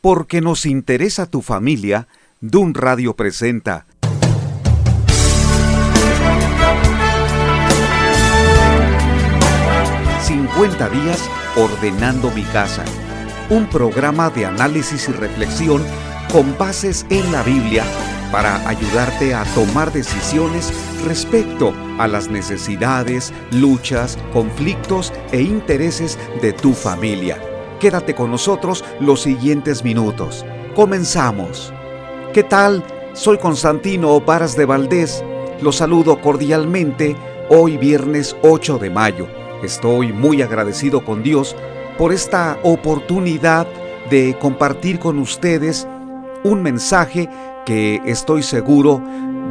Porque nos interesa tu familia, Dun Radio presenta 50 días ordenando mi casa. Un programa de análisis y reflexión con bases en la Biblia para ayudarte a tomar decisiones respecto a las necesidades, luchas, conflictos e intereses de tu familia. Quédate con nosotros los siguientes minutos. Comenzamos. ¿Qué tal? Soy Constantino Varas de Valdés. Los saludo cordialmente hoy viernes 8 de mayo. Estoy muy agradecido con Dios por esta oportunidad de compartir con ustedes un mensaje que estoy seguro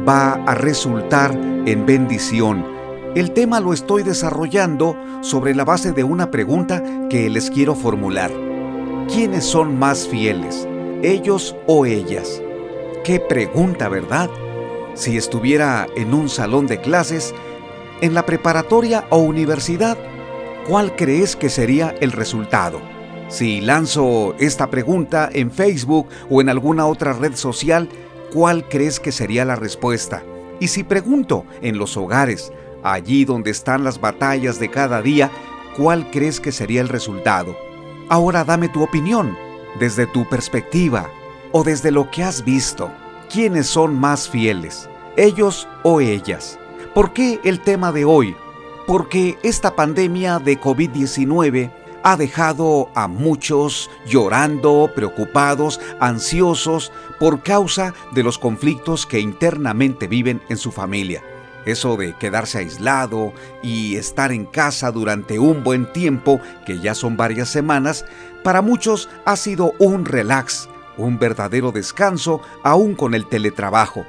va a resultar en bendición el tema lo estoy desarrollando sobre la base de una pregunta que les quiero formular. ¿Quiénes son más fieles, ellos o ellas? Qué pregunta, ¿verdad? Si estuviera en un salón de clases, en la preparatoria o universidad, ¿cuál crees que sería el resultado? Si lanzo esta pregunta en Facebook o en alguna otra red social, ¿cuál crees que sería la respuesta? Y si pregunto en los hogares, Allí donde están las batallas de cada día, ¿cuál crees que sería el resultado? Ahora dame tu opinión, desde tu perspectiva o desde lo que has visto. ¿Quiénes son más fieles, ellos o ellas? ¿Por qué el tema de hoy? Porque esta pandemia de COVID-19 ha dejado a muchos llorando, preocupados, ansiosos por causa de los conflictos que internamente viven en su familia. Eso de quedarse aislado y estar en casa durante un buen tiempo, que ya son varias semanas, para muchos ha sido un relax, un verdadero descanso aún con el teletrabajo.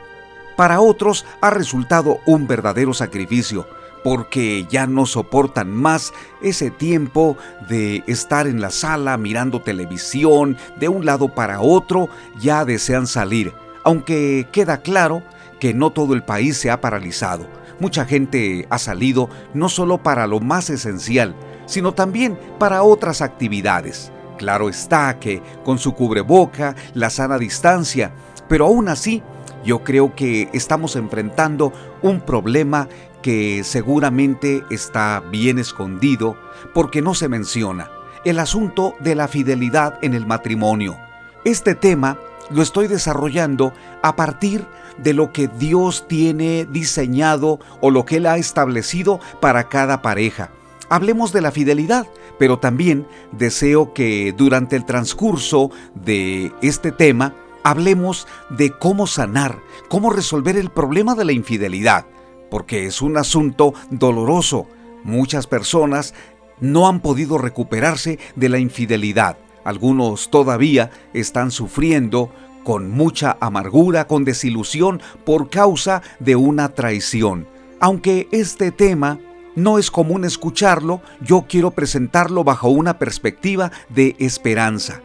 Para otros ha resultado un verdadero sacrificio, porque ya no soportan más ese tiempo de estar en la sala mirando televisión de un lado para otro, ya desean salir, aunque queda claro que no todo el país se ha paralizado. Mucha gente ha salido no solo para lo más esencial, sino también para otras actividades. Claro está que con su cubreboca, la sana distancia, pero aún así yo creo que estamos enfrentando un problema que seguramente está bien escondido porque no se menciona, el asunto de la fidelidad en el matrimonio. Este tema lo estoy desarrollando a partir de lo que Dios tiene diseñado o lo que Él ha establecido para cada pareja. Hablemos de la fidelidad, pero también deseo que durante el transcurso de este tema hablemos de cómo sanar, cómo resolver el problema de la infidelidad, porque es un asunto doloroso. Muchas personas no han podido recuperarse de la infidelidad. Algunos todavía están sufriendo con mucha amargura, con desilusión por causa de una traición. Aunque este tema no es común escucharlo, yo quiero presentarlo bajo una perspectiva de esperanza,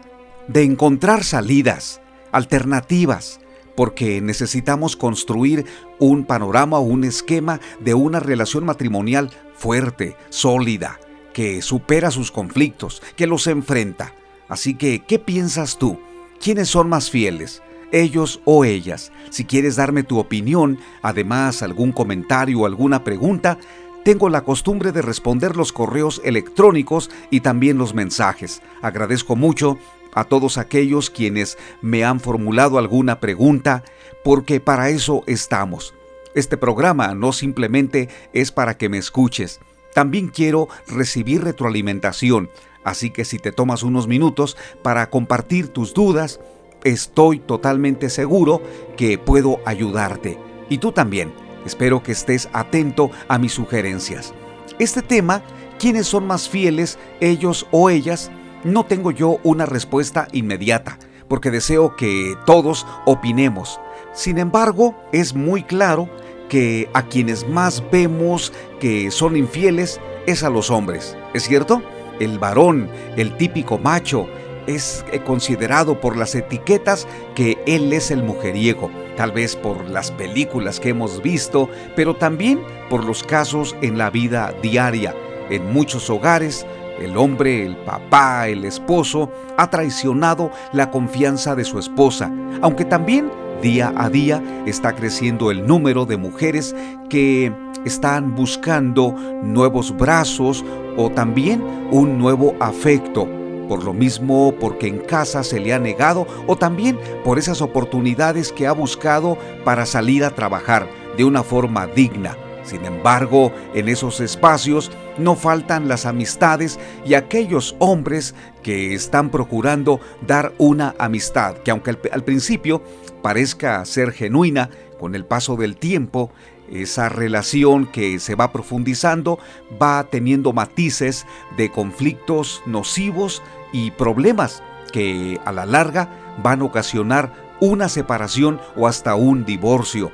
de encontrar salidas, alternativas, porque necesitamos construir un panorama o un esquema de una relación matrimonial fuerte, sólida, que supera sus conflictos, que los enfrenta. Así que, ¿qué piensas tú? ¿Quiénes son más fieles? ellos o ellas. Si quieres darme tu opinión, además algún comentario o alguna pregunta, tengo la costumbre de responder los correos electrónicos y también los mensajes. Agradezco mucho a todos aquellos quienes me han formulado alguna pregunta, porque para eso estamos. Este programa no simplemente es para que me escuches, también quiero recibir retroalimentación. Así que si te tomas unos minutos para compartir tus dudas, estoy totalmente seguro que puedo ayudarte. Y tú también. Espero que estés atento a mis sugerencias. Este tema, ¿quiénes son más fieles, ellos o ellas? No tengo yo una respuesta inmediata, porque deseo que todos opinemos. Sin embargo, es muy claro que a quienes más vemos que son infieles es a los hombres. ¿Es cierto? El varón, el típico macho, es eh, considerado por las etiquetas que él es el mujeriego, tal vez por las películas que hemos visto, pero también por los casos en la vida diaria. En muchos hogares El hombre, el papá, el esposo, ha traicionado la confianza de su esposa, aunque también día a día está creciendo el número de mujeres que están buscando nuevos brazos o también un nuevo afecto. Por lo mismo, porque en casa se le ha negado o también por esas oportunidades que ha buscado para salir a trabajar de una forma digna. Sin embargo, en esos espacios no faltan las amistades y aquellos hombres que están procurando dar una amistad que aunque al, principio parezca ser genuina, con el paso del tiempo, esa relación que se va profundizando va teniendo matices de conflictos nocivos y problemas que a la larga van a ocasionar una separación o hasta un divorcio.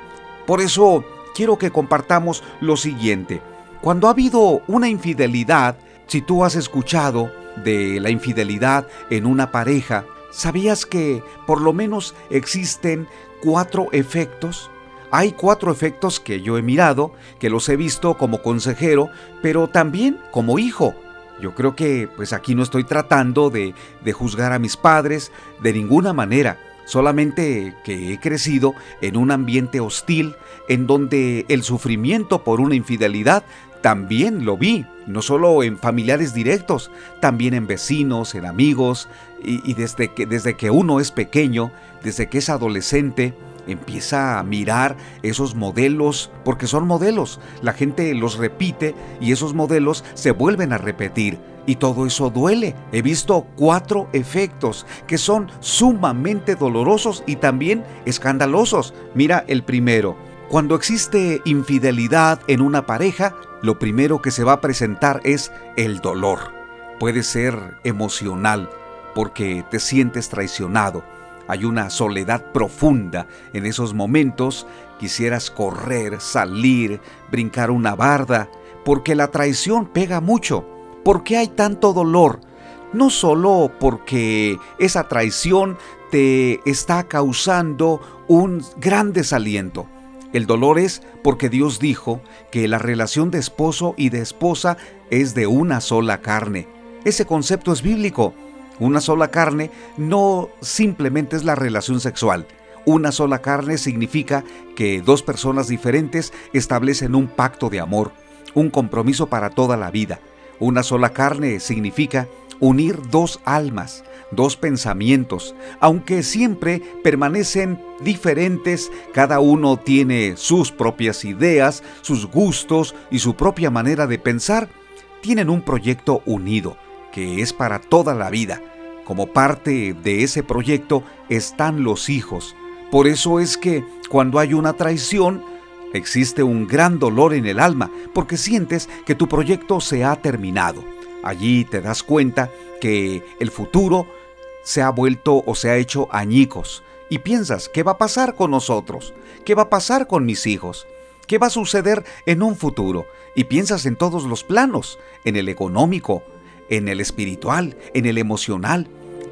Por eso quiero que compartamos lo siguiente. Cuando ha habido una infidelidad, si tú has escuchado de la infidelidad en una pareja, ¿sabías que por lo menos existen cuatro efectos? Hay cuatro efectos que yo he mirado, que los he visto como consejero, pero también como hijo. Yo creo que pues aquí no estoy tratando de, de juzgar a mis padres de ninguna manera solamente que he crecido en un ambiente hostil en donde el sufrimiento por una infidelidad también lo vi, no solo en familiares directos, también en vecinos, en amigos, y, desde, que, desde que uno es pequeño, desde que es adolescente, empieza a mirar esos modelos, porque son modelos, la gente los repite y esos modelos se vuelven a repetir. Y todo eso duele. He visto cuatro efectos que son sumamente dolorosos y también escandalosos. Mira el primero. Cuando existe infidelidad en una pareja, lo primero que se va a presentar es el dolor. Puede ser emocional porque te sientes traicionado. Hay una soledad profunda en esos momentos. Quisieras correr, salir, brincar una barda, porque la traición pega mucho ¿Por qué hay tanto dolor? No solo porque esa traición te está causando un gran desaliento. El dolor es porque Dios dijo que la relación de esposo y de esposa es de una sola carne. Ese concepto es bíblico. Una sola carne no simplemente es la relación sexual. Una sola carne significa que dos personas diferentes establecen un pacto de amor, un compromiso para toda la vida. Una sola carne significa unir dos almas, dos pensamientos, aunque siempre permanecen diferentes, cada uno tiene sus propias ideas, sus gustos y su propia manera de pensar, tienen un proyecto unido, que es para toda la vida. Como parte de ese proyecto están los hijos. Por eso es que cuando hay una traición, Existe un gran dolor en el alma porque sientes que tu proyecto se ha terminado. Allí te das cuenta que el futuro se ha vuelto o se ha hecho añicos y piensas, ¿qué va a pasar con nosotros? ¿Qué va a pasar con mis hijos? ¿Qué va a suceder en un futuro? Y piensas en todos los planos, en el económico, en el espiritual, en el emocional.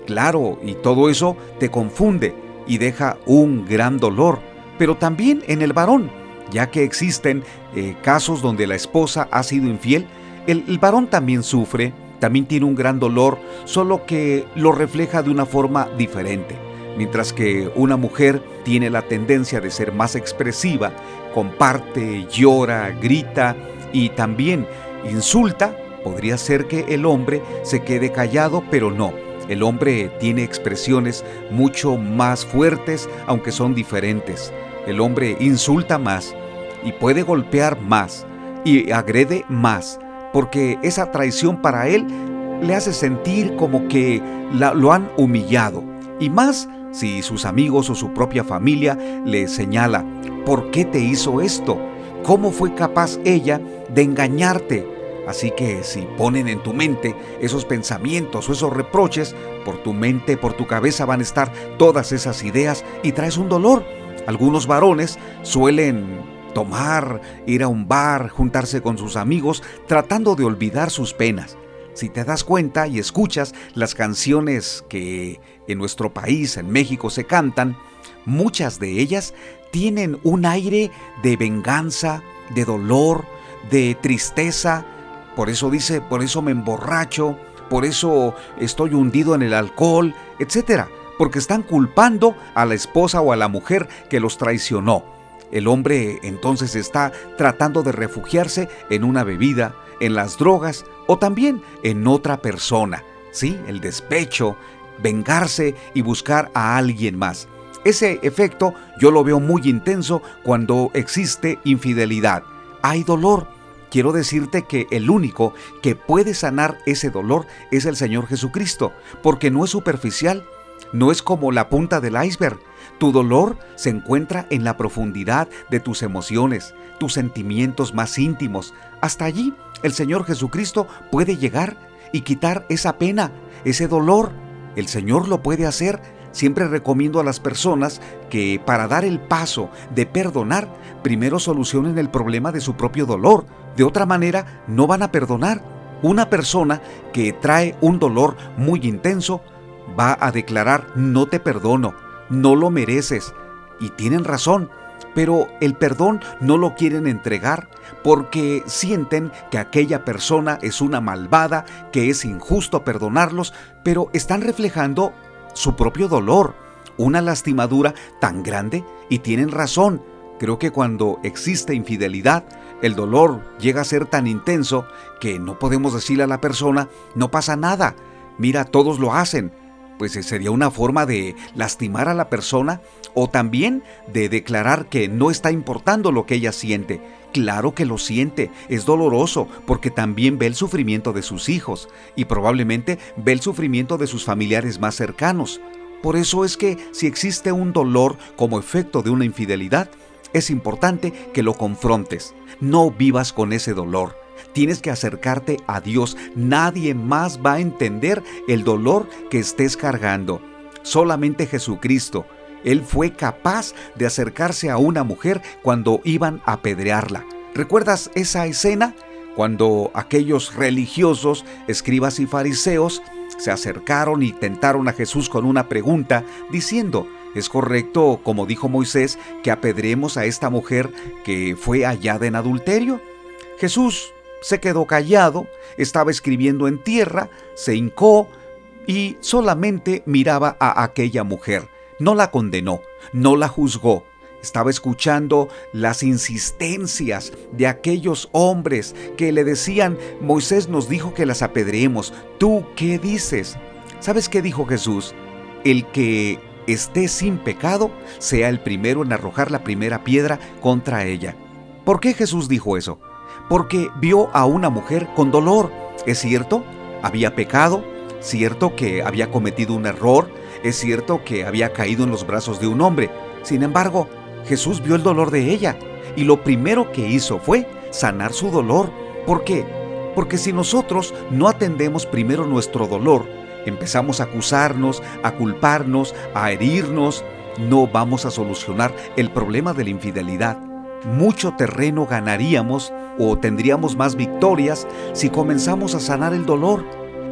Claro, y todo eso te confunde y deja un gran dolor, pero también en el varón ya que existen eh, casos donde la esposa ha sido infiel, el, el varón también sufre, también tiene un gran dolor, solo que lo refleja de una forma diferente. Mientras que una mujer tiene la tendencia de ser más expresiva, comparte, llora, grita y también insulta, podría ser que el hombre se quede callado, pero no. El hombre tiene expresiones mucho más fuertes, aunque son diferentes. El hombre insulta más, y puede golpear más y agrede más, porque esa traición para él le hace sentir como que lo han humillado. Y más si sus amigos o su propia familia le señala, ¿por qué te hizo esto? ¿Cómo fue capaz ella de engañarte? Así que si ponen en tu mente esos pensamientos o esos reproches, por tu mente, por tu cabeza van a estar todas esas ideas y traes un dolor. Algunos varones suelen tomar, ir a un bar, juntarse con sus amigos, tratando de olvidar sus penas. Si te das cuenta y escuchas las canciones que en nuestro país, en México, se cantan, muchas de ellas tienen un aire de venganza, de dolor, de tristeza. Por eso dice, por eso me emborracho, por eso estoy hundido en el alcohol, etc. Porque están culpando a la esposa o a la mujer que los traicionó. El hombre entonces está tratando de refugiarse en una bebida, en las drogas o también en otra persona. Sí, el despecho, vengarse y buscar a alguien más. Ese efecto yo lo veo muy intenso cuando existe infidelidad. Hay dolor. Quiero decirte que el único que puede sanar ese dolor es el Señor Jesucristo, porque no es superficial, no es como la punta del iceberg. Tu dolor se encuentra en la profundidad de tus emociones, tus sentimientos más íntimos. Hasta allí el Señor Jesucristo puede llegar y quitar esa pena, ese dolor. El Señor lo puede hacer. Siempre recomiendo a las personas que para dar el paso de perdonar, primero solucionen el problema de su propio dolor. De otra manera, no van a perdonar. Una persona que trae un dolor muy intenso va a declarar, no te perdono, no lo mereces. Y tienen razón, pero el perdón no lo quieren entregar porque sienten que aquella persona es una malvada, que es injusto perdonarlos, pero están reflejando su propio dolor, una lastimadura tan grande y tienen razón. Creo que cuando existe infidelidad, el dolor llega a ser tan intenso que no podemos decirle a la persona, no pasa nada, mira, todos lo hacen, pues eh, sería una forma de lastimar a la persona o también de declarar que no está importando lo que ella siente. Claro que lo siente, es doloroso porque también ve el sufrimiento de sus hijos y probablemente ve el sufrimiento de sus familiares más cercanos. Por eso es que si existe un dolor como efecto de una infidelidad, es importante que lo confrontes. No vivas con ese dolor. Tienes que acercarte a Dios. Nadie más va a entender el dolor que estés cargando. Solamente Jesucristo. Él fue capaz de acercarse a una mujer cuando iban a apedrearla. ¿Recuerdas esa escena? Cuando aquellos religiosos, escribas y fariseos se acercaron y tentaron a Jesús con una pregunta, diciendo, ¿es correcto, como dijo Moisés, que apedremos a esta mujer que fue hallada en adulterio? Jesús se quedó callado, estaba escribiendo en tierra, se hincó y solamente miraba a aquella mujer. No la condenó, no la juzgó. Estaba escuchando las insistencias de aquellos hombres que le decían, Moisés nos dijo que las apedreemos. ¿Tú qué dices? ¿Sabes qué dijo Jesús? El que esté sin pecado sea el primero en arrojar la primera piedra contra ella. ¿Por qué Jesús dijo eso? porque vio a una mujer con dolor. Es cierto, había pecado, cierto que había cometido un error, es cierto que había caído en los brazos de un hombre. Sin embargo, Jesús vio el dolor de ella y lo primero que hizo fue sanar su dolor. ¿Por qué? Porque si nosotros no atendemos primero nuestro dolor, empezamos a acusarnos, a culparnos, a herirnos, no vamos a solucionar el problema de la infidelidad mucho terreno ganaríamos o tendríamos más victorias si comenzamos a sanar el dolor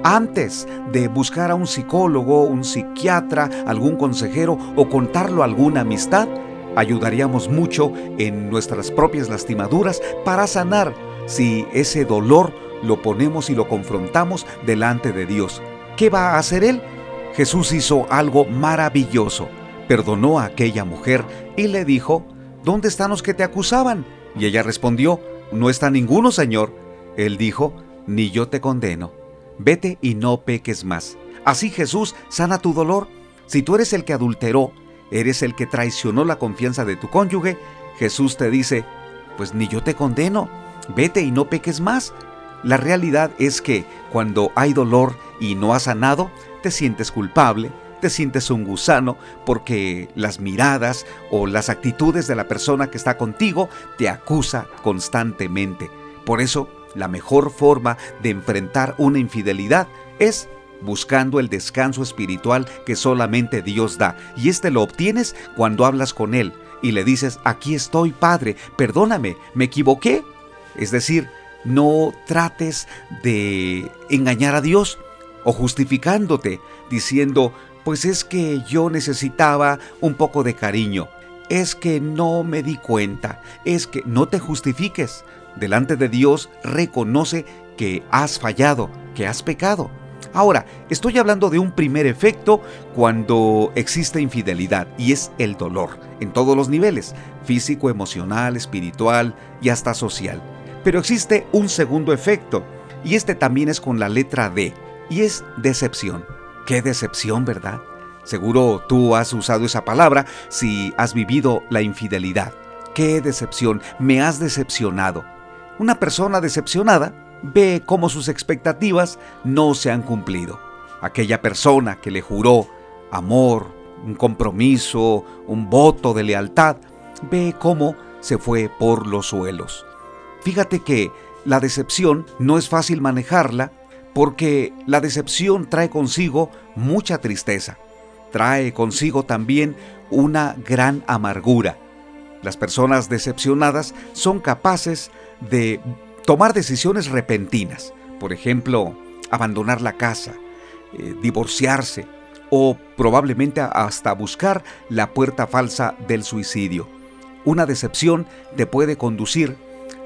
antes de buscar a un psicólogo, un psiquiatra, algún consejero o contarlo a alguna amistad. Ayudaríamos mucho en nuestras propias lastimaduras para sanar si ese dolor lo ponemos y lo confrontamos delante de Dios. ¿Qué va a hacer Él? Jesús hizo algo maravilloso. Perdonó a aquella mujer y le dijo, ¿dónde están los que te acusaban? Y ella respondió, no está ninguno, Señor. Él dijo, ni yo te condeno. Vete y no peques más. Así Jesús sana tu dolor. Si tú eres el que adulteró, eres el que traicionó la confianza de tu cónyuge, Jesús te dice, pues ni yo te condeno. Vete y no peques más. La realidad es que cuando hay dolor y no has sanado, te sientes culpable, te sientes un gusano porque las miradas o las actitudes de la persona que está contigo te acusa constantemente. Por eso, la mejor forma de enfrentar una infidelidad es buscando el descanso espiritual que solamente Dios da. Y este lo obtienes cuando hablas con Él y le dices, aquí estoy, Padre, perdóname, me equivoqué. Es decir, no trates de engañar a Dios o justificándote, diciendo, pues es que yo necesitaba un poco de cariño. Es que no me di cuenta. Es que no te justifiques. Delante de Dios reconoce que has fallado, que has pecado. Ahora, estoy hablando de un primer efecto cuando existe infidelidad y es el dolor, en todos los niveles, físico, emocional, espiritual y hasta social. Pero existe un segundo efecto, y este también es con la letra D, y es decepción. Qué decepción, ¿verdad? Seguro tú has usado esa palabra si has vivido la infidelidad. Qué decepción, me has decepcionado. Una persona decepcionada ve cómo sus expectativas no se han cumplido. Aquella persona que le juró amor, un compromiso, un voto de lealtad, ve cómo se fue por los suelos. Fíjate que la decepción no es fácil manejarla porque la decepción trae consigo mucha tristeza, trae consigo también una gran amargura. Las personas decepcionadas son capaces de tomar decisiones repentinas, por ejemplo, abandonar la casa, eh, divorciarse o probablemente hasta buscar la puerta falsa del suicidio. Una decepción te puede conducir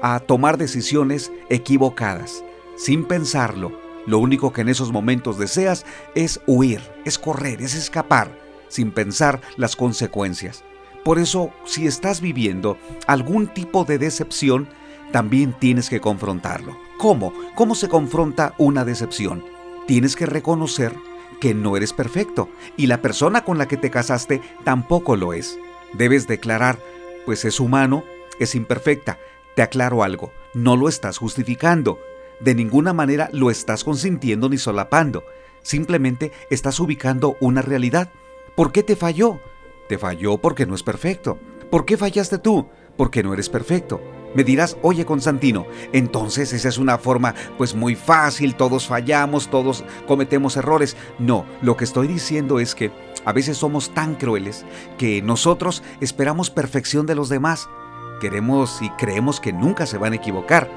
a tomar decisiones equivocadas. Sin pensarlo, lo único que en esos momentos deseas es huir, es correr, es escapar, sin pensar las consecuencias. Por eso, si estás viviendo algún tipo de decepción, también tienes que confrontarlo. ¿Cómo? ¿Cómo se confronta una decepción? Tienes que reconocer que no eres perfecto y la persona con la que te casaste tampoco lo es. Debes declarar, pues es humano, es imperfecta, te aclaro algo, no lo estás justificando. De ninguna manera lo estás consintiendo ni solapando. Simplemente estás ubicando una realidad. ¿Por qué te falló? Te falló porque no es perfecto. ¿Por qué fallaste tú? Porque no eres perfecto. Me dirás, oye Constantino, entonces esa es una forma pues muy fácil, todos fallamos, todos cometemos errores. No, lo que estoy diciendo es que a veces somos tan crueles que nosotros esperamos perfección de los demás queremos y creemos que nunca se van a equivocar.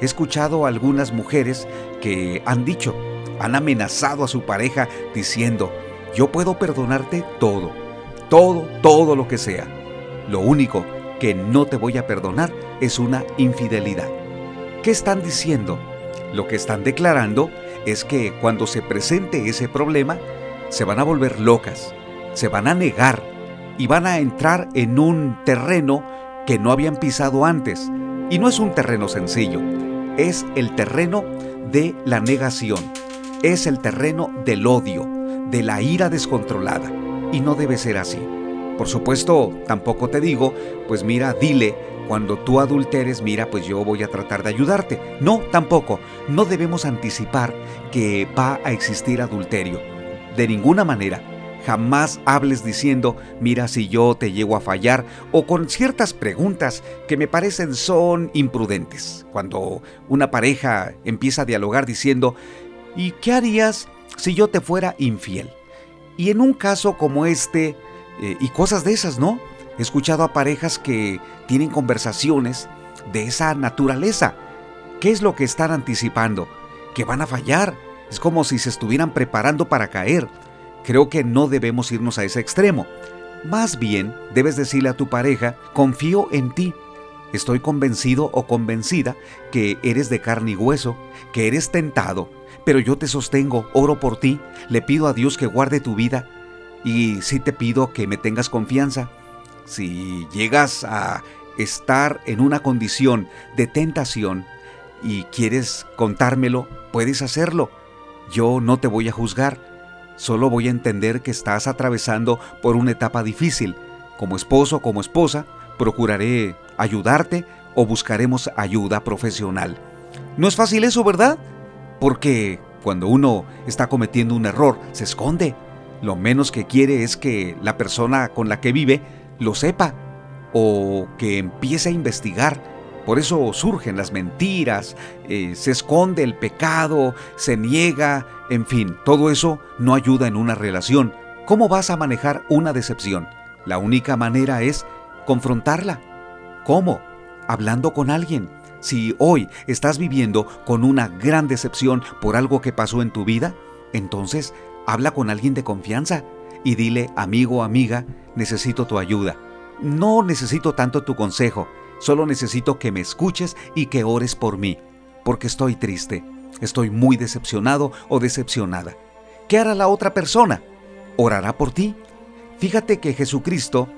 He escuchado a algunas mujeres que han dicho, han amenazado a su pareja diciendo, yo puedo perdonarte todo, todo, todo lo que sea. Lo único que no te voy a perdonar es una infidelidad. ¿Qué están diciendo? Lo que están declarando es que cuando se presente ese problema, se van a volver locas, se van a negar y van a entrar en un terreno que no habían pisado antes. Y no es un terreno sencillo, es el terreno de la negación, es el terreno del odio, de la ira descontrolada. Y no debe ser así. Por supuesto, tampoco te digo, pues mira, dile, cuando tú adulteres, mira, pues yo voy a tratar de ayudarte. No, tampoco. No debemos anticipar que va a existir adulterio. De ninguna manera. Jamás hables diciendo, mira si yo te llego a fallar, o con ciertas preguntas que me parecen son imprudentes. Cuando una pareja empieza a dialogar diciendo, ¿y qué harías si yo te fuera infiel? Y en un caso como este, eh, y cosas de esas, ¿no? He escuchado a parejas que tienen conversaciones de esa naturaleza. ¿Qué es lo que están anticipando? Que van a fallar. Es como si se estuvieran preparando para caer. Creo que no debemos irnos a ese extremo. Más bien, debes decirle a tu pareja, confío en ti. Estoy convencido o convencida que eres de carne y hueso, que eres tentado, pero yo te sostengo, oro por ti, le pido a Dios que guarde tu vida y sí te pido que me tengas confianza. Si llegas a estar en una condición de tentación y quieres contármelo, puedes hacerlo. Yo no te voy a juzgar Solo voy a entender que estás atravesando por una etapa difícil. Como esposo, como esposa, procuraré ayudarte o buscaremos ayuda profesional. No es fácil eso, ¿verdad? Porque cuando uno está cometiendo un error, se esconde. Lo menos que quiere es que la persona con la que vive lo sepa o que empiece a investigar por eso surgen las mentiras, eh, se esconde el pecado, se niega, en fin, todo eso no ayuda en una relación. ¿Cómo vas a manejar una decepción? La única manera es confrontarla. ¿Cómo? Hablando con alguien. Si hoy estás viviendo con una gran decepción por algo que pasó en tu vida, entonces habla con alguien de confianza y dile, amigo o amiga, necesito tu ayuda. No necesito tanto tu consejo, Solo necesito que me escuches y que ores por mí, porque estoy triste. Estoy muy decepcionado o decepcionada. ¿Qué hará la otra persona? ¿Orará por ti? Fíjate que Jesucristo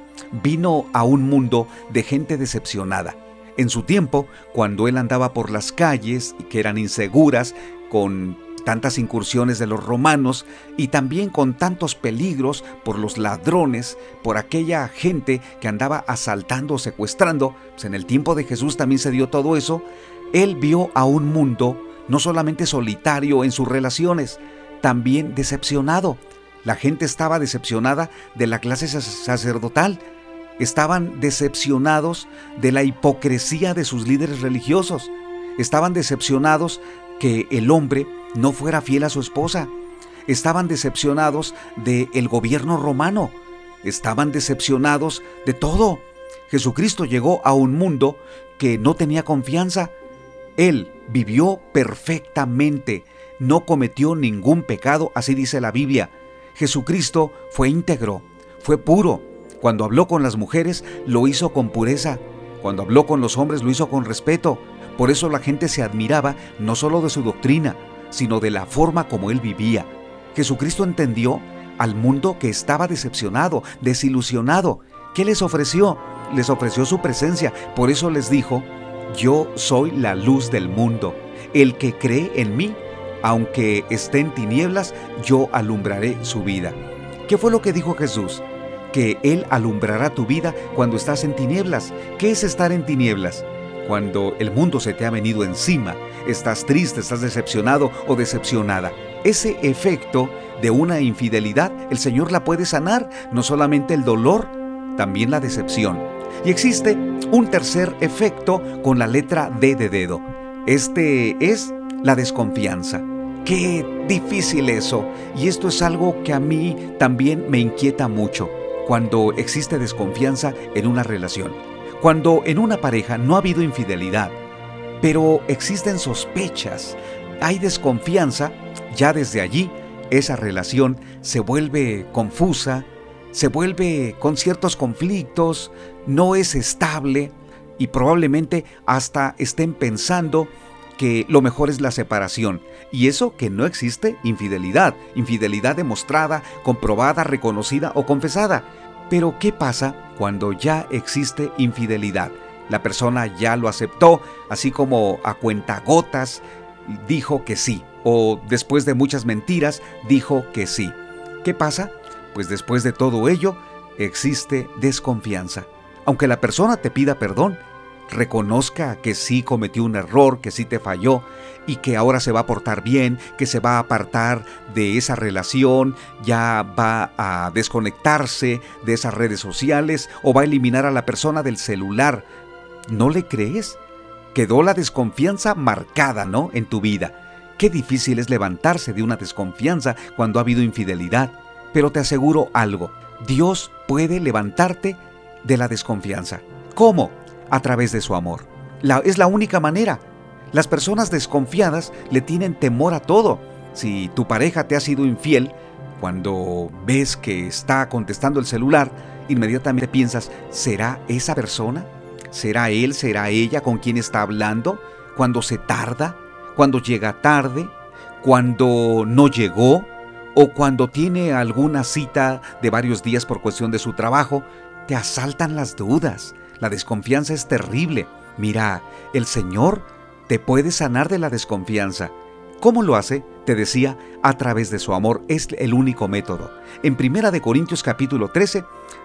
vino a un mundo de gente decepcionada. En su tiempo, cuando él andaba por las calles, que eran inseguras, con tantas incursiones de los romanos y también con tantos peligros por los ladrones, por aquella gente que andaba asaltando o secuestrando, pues en el tiempo de Jesús también se dio todo eso, él vio a un mundo no solamente solitario en sus relaciones, también decepcionado. La gente estaba decepcionada de la clase sacerdotal, estaban decepcionados de la hipocresía de sus líderes religiosos, estaban decepcionados que el hombre no fuera fiel a su esposa. Estaban decepcionados del el gobierno romano. Estaban decepcionados de todo. Jesucristo llegó a un mundo que no tenía confianza. Él vivió perfectamente, no cometió ningún pecado, así dice la Biblia. Jesucristo fue íntegro, fue puro. Cuando habló con las mujeres, lo hizo con pureza. Cuando habló con los hombres, lo hizo con respeto. Por eso la gente se admiraba no solo de su doctrina, sino de la forma como él vivía. Jesucristo entendió al mundo que estaba decepcionado, desilusionado. ¿Qué les ofreció? Les ofreció su presencia. Por eso les dijo, yo soy la luz del mundo. El que cree en mí, aunque esté en tinieblas, yo alumbraré su vida. ¿Qué fue lo que dijo Jesús? Que Él alumbrará tu vida cuando estás en tinieblas. ¿Qué es estar en tinieblas? Cuando el mundo se te ha venido encima, estás triste, estás decepcionado o decepcionada. Ese efecto de una infidelidad, el Señor la puede sanar, no solamente el dolor, también la decepción. Y existe un tercer efecto con la letra D de dedo. Este es la desconfianza. Qué difícil eso. Y esto es algo que a mí también me inquieta mucho cuando existe desconfianza en una relación. Cuando en una pareja no ha habido infidelidad, pero existen sospechas, hay desconfianza, ya desde allí esa relación se vuelve confusa, se vuelve con ciertos conflictos, no es estable y probablemente hasta estén pensando que lo mejor es la separación. Y eso que no existe infidelidad, infidelidad demostrada, comprobada, reconocida o confesada. Pero ¿qué pasa cuando ya existe infidelidad? La persona ya lo aceptó, así como a cuentagotas dijo que sí, o después de muchas mentiras dijo que sí. ¿Qué pasa? Pues después de todo ello existe desconfianza. Aunque la persona te pida perdón, reconozca que sí cometió un error, que sí te falló y que ahora se va a portar bien, que se va a apartar de esa relación, ya va a desconectarse de esas redes sociales o va a eliminar a la persona del celular, ¿No le crees? Quedó la desconfianza marcada, ¿no? En tu vida. Qué difícil es levantarse de una desconfianza cuando ha habido infidelidad. Pero te aseguro algo, Dios puede levantarte de la desconfianza. ¿Cómo? A través de su amor. Es la única manera. Las personas desconfiadas le tienen temor a todo. Si tu pareja te ha sido infiel, cuando ves que está contestando el celular, inmediatamente piensas, ¿será esa persona? ¿Será él, será ella con quien está hablando? Cuando se tarda, cuando llega tarde, cuando no llegó o cuando tiene alguna cita de varios días por cuestión de su trabajo, te asaltan las dudas. La desconfianza es terrible. Mira, el Señor te puede sanar de la desconfianza. ¿Cómo lo hace? Te decía, a través de su amor es el único método. En 1 de Corintios capítulo 13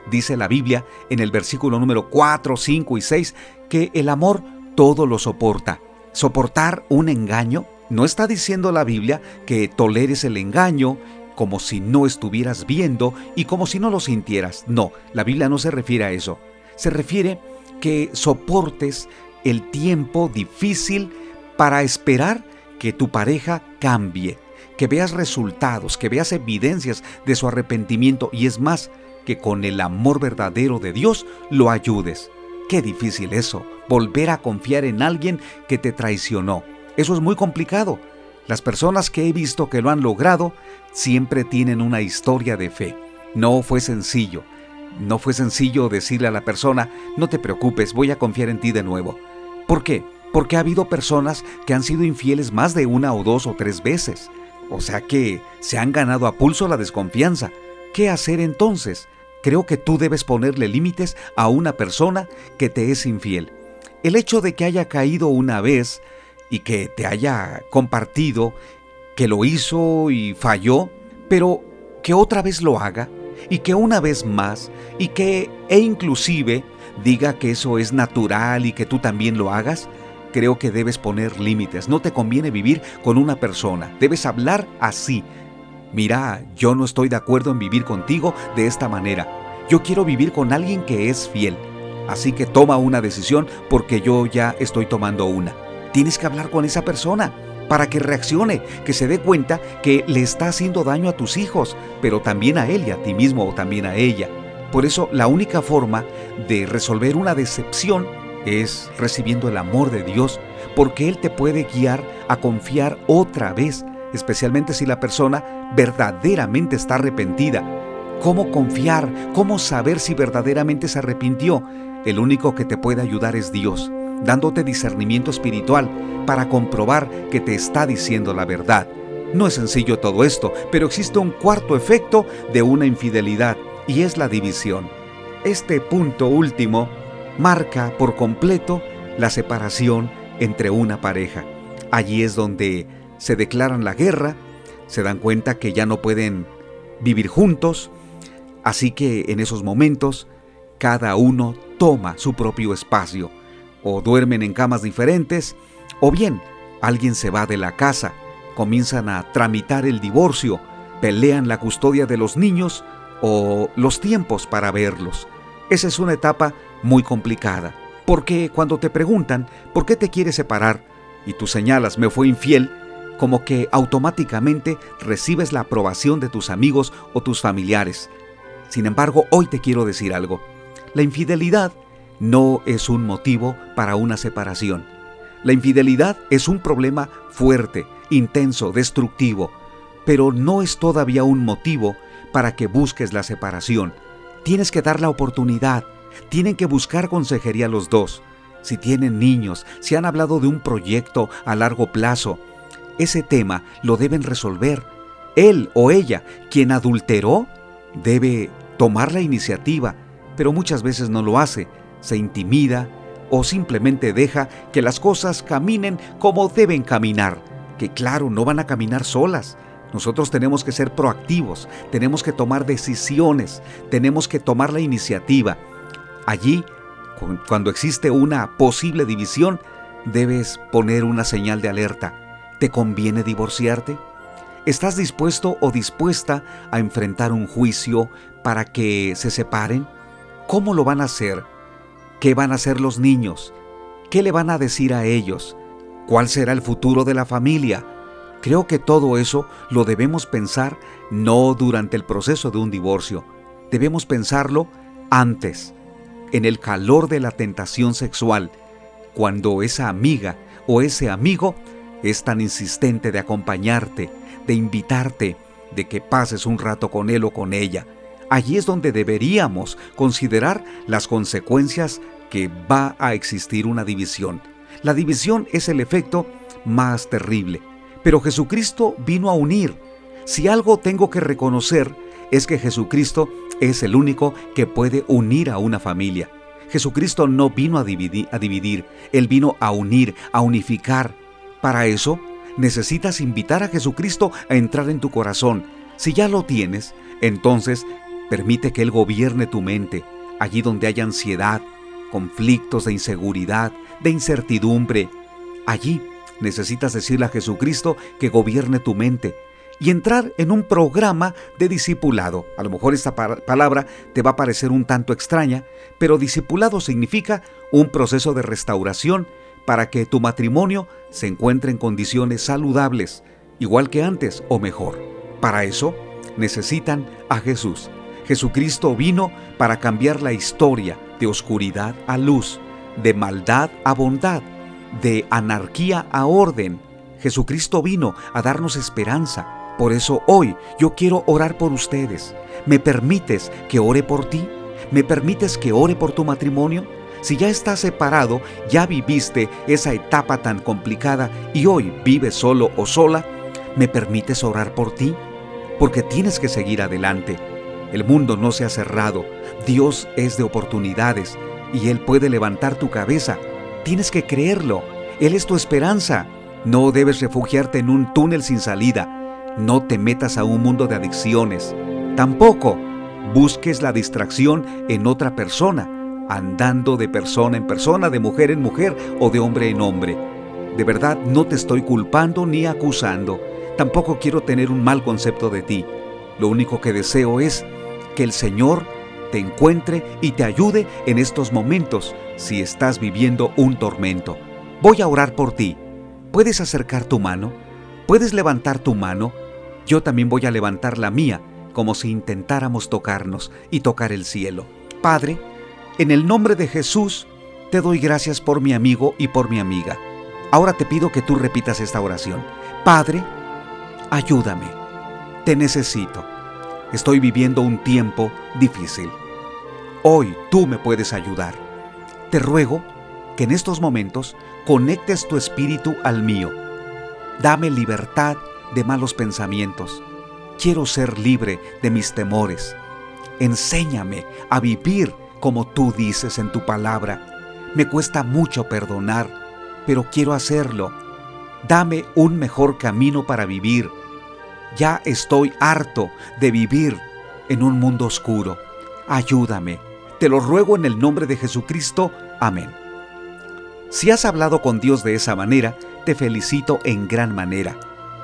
dice la Biblia en el versículo número 4, 5 y 6 que el amor todo lo soporta. Soportar un engaño no está diciendo la Biblia que toleres el engaño como si no estuvieras viendo y como si no lo sintieras. No, la Biblia no se refiere a eso. Se refiere que soportes el tiempo difícil para esperar que tu pareja cambie, que veas resultados, que veas evidencias de su arrepentimiento y es más, que con el amor verdadero de Dios lo ayudes. Qué difícil eso, volver a confiar en alguien que te traicionó. Eso es muy complicado. Las personas que he visto que lo han logrado siempre tienen una historia de fe. No fue sencillo. No fue sencillo decirle a la persona, no te preocupes, voy a confiar en ti de nuevo. ¿Por qué? Porque ha habido personas que han sido infieles más de una o dos o tres veces. O sea que se han ganado a pulso la desconfianza. ¿Qué hacer entonces? Creo que tú debes ponerle límites a una persona que te es infiel. El hecho de que haya caído una vez y que te haya compartido que lo hizo y falló, pero que otra vez lo haga y que una vez más y que e inclusive diga que eso es natural y que tú también lo hagas, creo que debes poner límites. No te conviene vivir con una persona. Debes hablar así. Mira, yo no estoy de acuerdo en vivir contigo de esta manera. Yo quiero vivir con alguien que es fiel. Así que toma una decisión porque yo ya estoy tomando una. Tienes que hablar con esa persona para que reaccione, que se dé cuenta que le está haciendo daño a tus hijos, pero también a él y a ti mismo o también a ella. Por eso la única forma de resolver una decepción es recibiendo el amor de Dios, porque Él te puede guiar a confiar otra vez, especialmente si la persona verdaderamente está arrepentida. ¿Cómo confiar? ¿Cómo saber si verdaderamente se arrepintió? El único que te puede ayudar es Dios, dándote discernimiento espiritual para comprobar que te está diciendo la verdad. No es sencillo todo esto, pero existe un cuarto efecto de una infidelidad y es la división. Este punto último marca por completo la separación entre una pareja. Allí es donde se declaran la guerra, se dan cuenta que ya no pueden vivir juntos, así que en esos momentos cada uno toma su propio espacio, o duermen en camas diferentes, o bien alguien se va de la casa, comienzan a tramitar el divorcio, pelean la custodia de los niños o los tiempos para verlos. Esa es una etapa muy complicada, porque cuando te preguntan por qué te quieres separar y tú señalas me fue infiel, como que automáticamente recibes la aprobación de tus amigos o tus familiares. Sin embargo, hoy te quiero decir algo. La infidelidad no es un motivo para una separación. La infidelidad es un problema fuerte, intenso, destructivo, pero no es todavía un motivo para que busques la separación. Tienes que dar la oportunidad, tienen que buscar consejería los dos. Si tienen niños, si han hablado de un proyecto a largo plazo, ese tema lo deben resolver. Él o ella, quien adulteró, debe tomar la iniciativa, pero muchas veces no lo hace, se intimida o simplemente deja que las cosas caminen como deben caminar, que claro, no van a caminar solas. Nosotros tenemos que ser proactivos, tenemos que tomar decisiones, tenemos que tomar la iniciativa. Allí, cuando existe una posible división, debes poner una señal de alerta. ¿Te conviene divorciarte? ¿Estás dispuesto o dispuesta a enfrentar un juicio para que se separen? ¿Cómo lo van a hacer? ¿Qué van a hacer los niños? ¿Qué le van a decir a ellos? ¿Cuál será el futuro de la familia? Creo que todo eso lo debemos pensar no durante el proceso de un divorcio, debemos pensarlo antes, en el calor de la tentación sexual, cuando esa amiga o ese amigo es tan insistente de acompañarte, de invitarte, de que pases un rato con él o con ella. Allí es donde deberíamos considerar las consecuencias que va a existir una división. La división es el efecto más terrible, pero Jesucristo vino a unir. Si algo tengo que reconocer es que Jesucristo es el único que puede unir a una familia. Jesucristo no vino a dividir, Él vino a unir, a unificar. Para eso, necesitas invitar a Jesucristo a entrar en tu corazón. Si ya lo tienes, entonces permite que Él gobierne tu mente, allí donde hay ansiedad, conflictos de inseguridad, de incertidumbre. Allí necesitas decirle a Jesucristo que gobierne tu mente, y entrar en un programa de discipulado. A lo mejor esta palabra te va a parecer un tanto extraña, pero discipulado significa un proceso de restauración para que tu matrimonio se encuentre en condiciones saludables, igual que antes o mejor. Para eso necesitan a Jesús. Jesucristo vino para cambiar la historia de oscuridad a luz, de maldad a bondad, de anarquía a orden. Jesucristo vino a darnos esperanza, por eso hoy yo quiero orar por ustedes. ¿Me permites que ore por ti? ¿Me permites que ore por tu matrimonio? Si ya estás separado, ya viviste esa etapa tan complicada y hoy vives solo o sola, ¿me permites orar por ti? Porque tienes que seguir adelante. El mundo no se ha cerrado. Dios es de oportunidades y Él puede levantar tu cabeza. Tienes que creerlo. Él es tu esperanza. No debes refugiarte en un túnel sin salida. No te metas a un mundo de adicciones. Tampoco busques la distracción en otra persona, andando de persona en persona, de mujer en mujer o de hombre en hombre. De verdad no te estoy culpando ni acusando. Tampoco quiero tener un mal concepto de ti. Lo único que deseo es que el Señor te encuentre y te ayude en estos momentos si estás viviendo un tormento. Voy a orar por ti. ¿Puedes acercar tu mano? ¿Puedes levantar tu mano? Yo también voy a levantar la mía, como si intentáramos tocarnos y tocar el cielo. Padre, en el nombre de Jesús, te doy gracias por mi amigo y por mi amiga. Ahora te pido que tú repitas esta oración. Padre, ayúdame. Te necesito. Estoy viviendo un tiempo difícil. Hoy tú me puedes ayudar. Te ruego que en estos momentos conectes tu espíritu al mío. Dame libertad de malos pensamientos. Quiero ser libre de mis temores. Enséñame a vivir como tú dices en tu palabra. Me cuesta mucho perdonar, pero quiero hacerlo. Dame un mejor camino para vivir ya estoy harto de vivir en un mundo oscuro. Ayúdame. Te lo ruego en el nombre de Jesucristo. Amén. Si has hablado con Dios de esa manera, te felicito en gran manera.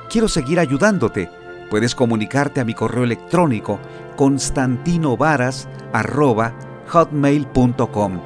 Quiero seguir ayudándote. Puedes comunicarte a mi correo electrónico constantinovaras.hotmail.com.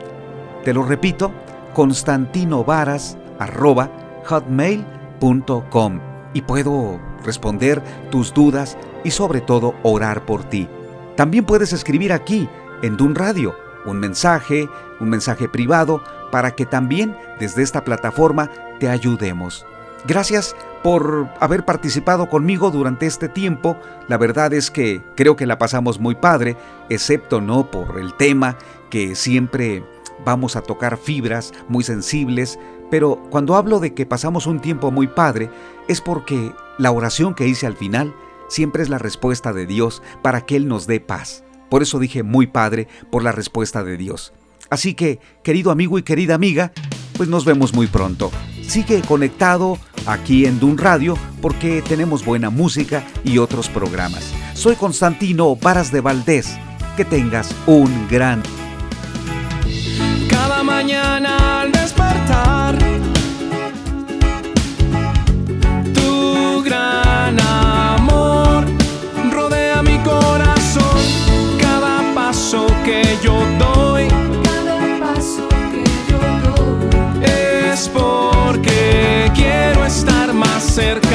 Te lo repito, constantinovaras.hotmail.com. Y puedo responder tus dudas y sobre todo orar por ti. También puedes escribir aquí en Dun Radio un mensaje, un mensaje privado para que también desde esta plataforma te ayudemos. Gracias por haber participado conmigo durante este tiempo. La verdad es que creo que la pasamos muy padre, excepto no por el tema que siempre vamos a tocar fibras muy sensibles, pero cuando hablo de que pasamos un tiempo muy padre, es porque la oración que hice al final siempre es la respuesta de Dios para que Él nos dé paz. Por eso dije muy padre por la respuesta de Dios. Así que, querido amigo y querida amiga, pues nos vemos muy pronto. Sigue conectado aquí en Dun Radio porque tenemos buena música y otros programas. Soy Constantino Varas de Valdés. Que tengas un gran... Cada mañana cerca.